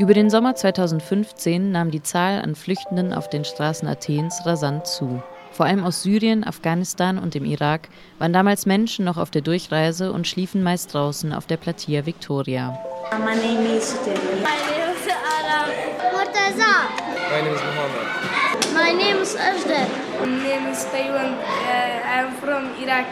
Über den Sommer 2015 nahm die Zahl an Flüchtenden auf den Straßen Athens rasant zu. Vor allem aus Syrien, Afghanistan und dem Irak waren damals Menschen noch auf der Durchreise und schliefen meist draußen auf der Platia Victoria. My name is My name is Aram. Murtaza. My name is Mohammed. My name is Ajda. My name is Taiwan. Uh, I'm from Iraq.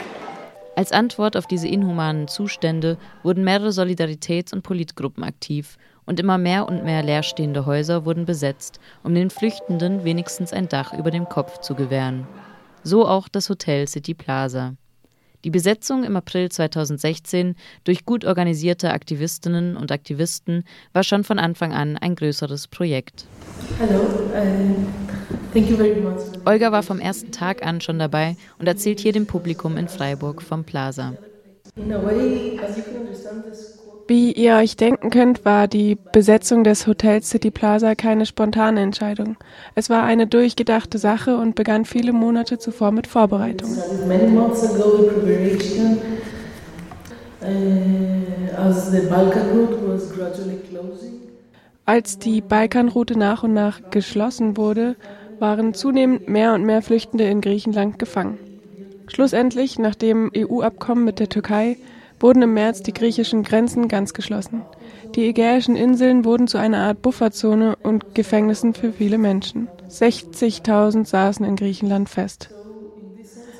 Als Antwort auf diese inhumanen Zustände wurden mehrere Solidaritäts- und Politgruppen aktiv und immer mehr und mehr leerstehende Häuser wurden besetzt, um den Flüchtenden wenigstens ein Dach über dem Kopf zu gewähren. So auch das Hotel City Plaza. Die Besetzung im April 2016 durch gut organisierte Aktivistinnen und Aktivisten war schon von Anfang an ein größeres Projekt. Hallo, uh, Olga war vom ersten Tag an schon dabei und erzählt hier dem Publikum in Freiburg vom Plaza. In a way, as you can understand this wie ihr euch denken könnt, war die Besetzung des Hotels City Plaza keine spontane Entscheidung. Es war eine durchgedachte Sache und begann viele Monate zuvor mit Vorbereitungen. Als die Balkanroute nach und nach geschlossen wurde, waren zunehmend mehr und mehr Flüchtende in Griechenland gefangen. Schlussendlich, nach dem EU-Abkommen mit der Türkei, wurden im März die griechischen Grenzen ganz geschlossen. Die Ägäischen Inseln wurden zu einer Art Bufferzone und Gefängnissen für viele Menschen. 60.000 saßen in Griechenland fest.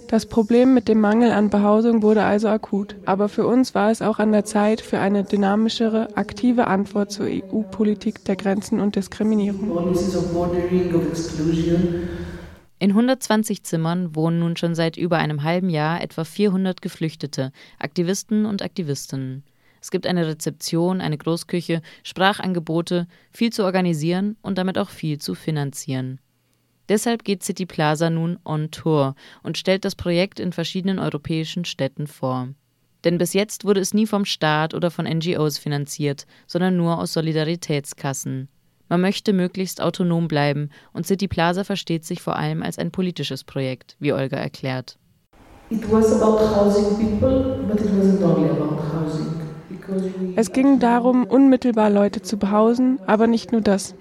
Das Problem mit dem Mangel an Behausung wurde also akut. Aber für uns war es auch an der Zeit für eine dynamischere, aktive Antwort zur EU-Politik der Grenzen und Diskriminierung. In 120 Zimmern wohnen nun schon seit über einem halben Jahr etwa 400 Geflüchtete, Aktivisten und Aktivistinnen. Es gibt eine Rezeption, eine Großküche, Sprachangebote, viel zu organisieren und damit auch viel zu finanzieren. Deshalb geht City Plaza nun on Tour und stellt das Projekt in verschiedenen europäischen Städten vor. Denn bis jetzt wurde es nie vom Staat oder von NGOs finanziert, sondern nur aus Solidaritätskassen. Man möchte möglichst autonom bleiben und City Plaza versteht sich vor allem als ein politisches Projekt, wie Olga erklärt. Es ging darum, unmittelbar Leute zu behausen, aber nicht nur das.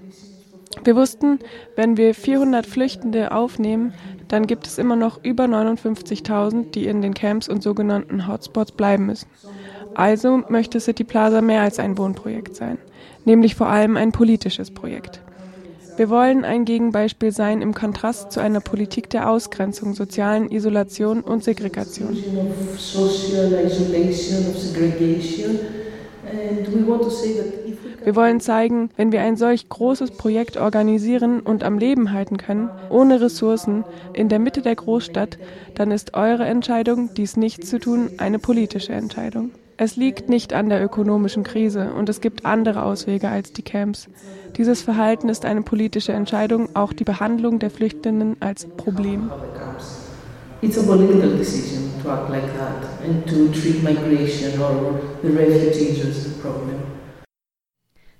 Wir wussten, wenn wir 400 Flüchtende aufnehmen, dann gibt es immer noch über 59.000, die in den Camps und sogenannten Hotspots bleiben müssen. Also möchte City Plaza mehr als ein Wohnprojekt sein nämlich vor allem ein politisches Projekt. Wir wollen ein Gegenbeispiel sein im Kontrast zu einer Politik der Ausgrenzung, sozialen Isolation und Segregation. Wir wollen zeigen, wenn wir ein solch großes Projekt organisieren und am Leben halten können, ohne Ressourcen, in der Mitte der Großstadt, dann ist eure Entscheidung, dies nicht zu tun, eine politische Entscheidung. Es liegt nicht an der ökonomischen Krise und es gibt andere Auswege als die Camps. Dieses Verhalten ist eine politische Entscheidung, auch die Behandlung der Flüchtenden als Problem. It's a political decision to act like that and to treat migration or the refugees as a problem.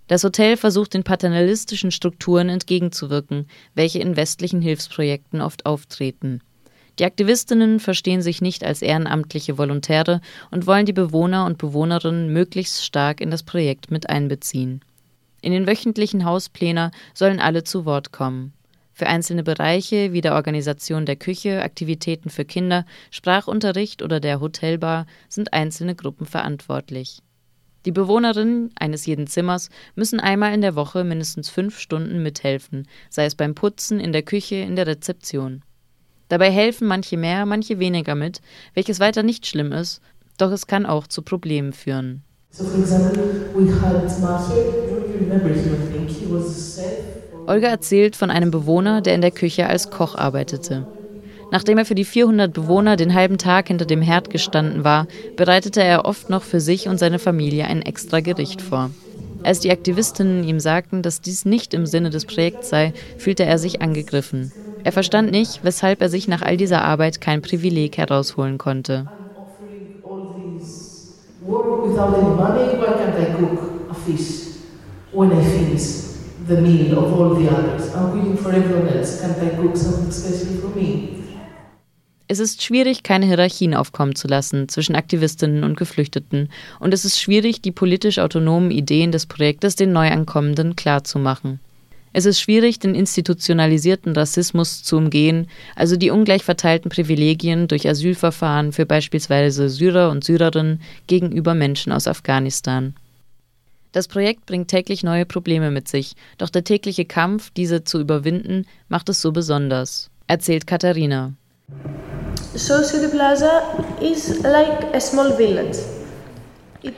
Das Hotel versucht den paternalistischen Strukturen entgegenzuwirken, welche in westlichen Hilfsprojekten oft auftreten. Die Aktivistinnen verstehen sich nicht als ehrenamtliche Volontäre und wollen die Bewohner und Bewohnerinnen möglichst stark in das Projekt mit einbeziehen. In den wöchentlichen Hausplänen sollen alle zu Wort kommen. Für einzelne Bereiche wie der Organisation der Küche, Aktivitäten für Kinder, Sprachunterricht oder der Hotelbar sind einzelne Gruppen verantwortlich. Die Bewohnerinnen eines jeden Zimmers müssen einmal in der Woche mindestens fünf Stunden mithelfen, sei es beim Putzen, in der Küche, in der Rezeption. Dabei helfen manche mehr, manche weniger mit, welches weiter nicht schlimm ist, doch es kann auch zu Problemen führen. Olga erzählt von einem Bewohner, der in der Küche als Koch arbeitete. Nachdem er für die 400 Bewohner den halben Tag hinter dem Herd gestanden war, bereitete er oft noch für sich und seine Familie ein extra Gericht vor. Als die Aktivistinnen ihm sagten, dass dies nicht im Sinne des Projekts sei, fühlte er sich angegriffen. Er verstand nicht, weshalb er sich nach all dieser Arbeit kein Privileg herausholen konnte. Es ist schwierig, keine Hierarchien aufkommen zu lassen zwischen Aktivistinnen und Geflüchteten, und es ist schwierig, die politisch autonomen Ideen des Projektes den Neuankommenden klarzumachen. Es ist schwierig, den institutionalisierten Rassismus zu umgehen, also die ungleich verteilten Privilegien durch Asylverfahren für beispielsweise Syrer und Syrerinnen gegenüber Menschen aus Afghanistan. Das Projekt bringt täglich neue Probleme mit sich, doch der tägliche Kampf, diese zu überwinden, macht es so besonders, erzählt Katharina. So City Plaza is like a small village.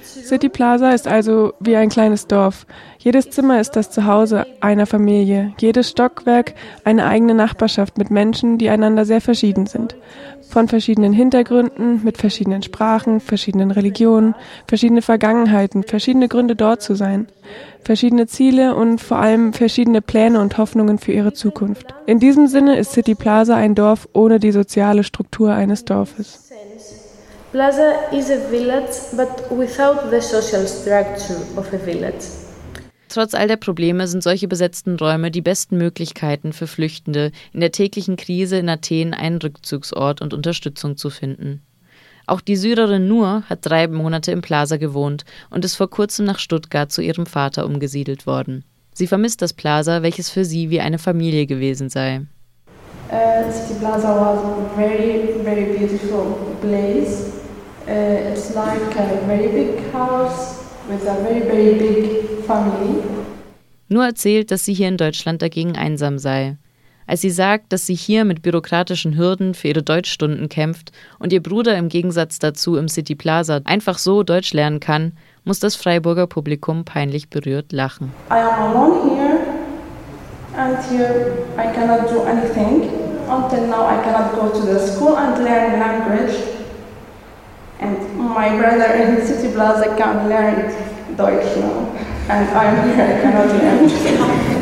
City Plaza ist also wie ein kleines Dorf. Jedes Zimmer ist das Zuhause einer Familie, jedes Stockwerk eine eigene Nachbarschaft mit Menschen, die einander sehr verschieden sind. Von verschiedenen Hintergründen, mit verschiedenen Sprachen, verschiedenen Religionen, verschiedene Vergangenheiten, verschiedene Gründe dort zu sein, verschiedene Ziele und vor allem verschiedene Pläne und Hoffnungen für ihre Zukunft. In diesem Sinne ist City Plaza ein Dorf ohne die soziale Struktur eines Dorfes. Plaza is a village, but without the social structure of a village. Trotz all der Probleme sind solche besetzten Räume die besten Möglichkeiten für Flüchtende, in der täglichen Krise in Athen einen Rückzugsort und Unterstützung zu finden. Auch die Syrerin Nur hat drei Monate im Plaza gewohnt und ist vor kurzem nach Stuttgart zu ihrem Vater umgesiedelt worden. Sie vermisst das Plaza, welches für sie wie eine Familie gewesen sei. Uh, City Plaza was a very, very beautiful place. Uh, it's like a very big house with a very, very big family. Nur erzählt, dass sie hier in Deutschland dagegen einsam sei. Als sie sagt, dass sie hier mit bürokratischen Hürden für ihre Deutschstunden kämpft und ihr Bruder im Gegensatz dazu im City Plaza einfach so Deutsch lernen kann, muss das Freiburger Publikum peinlich berührt lachen. I am alone here and here I cannot do anything. Until now I cannot go to the school and learn language. My brother in City Plaza can learn Deutsch now. And I'm here, I cannot learn.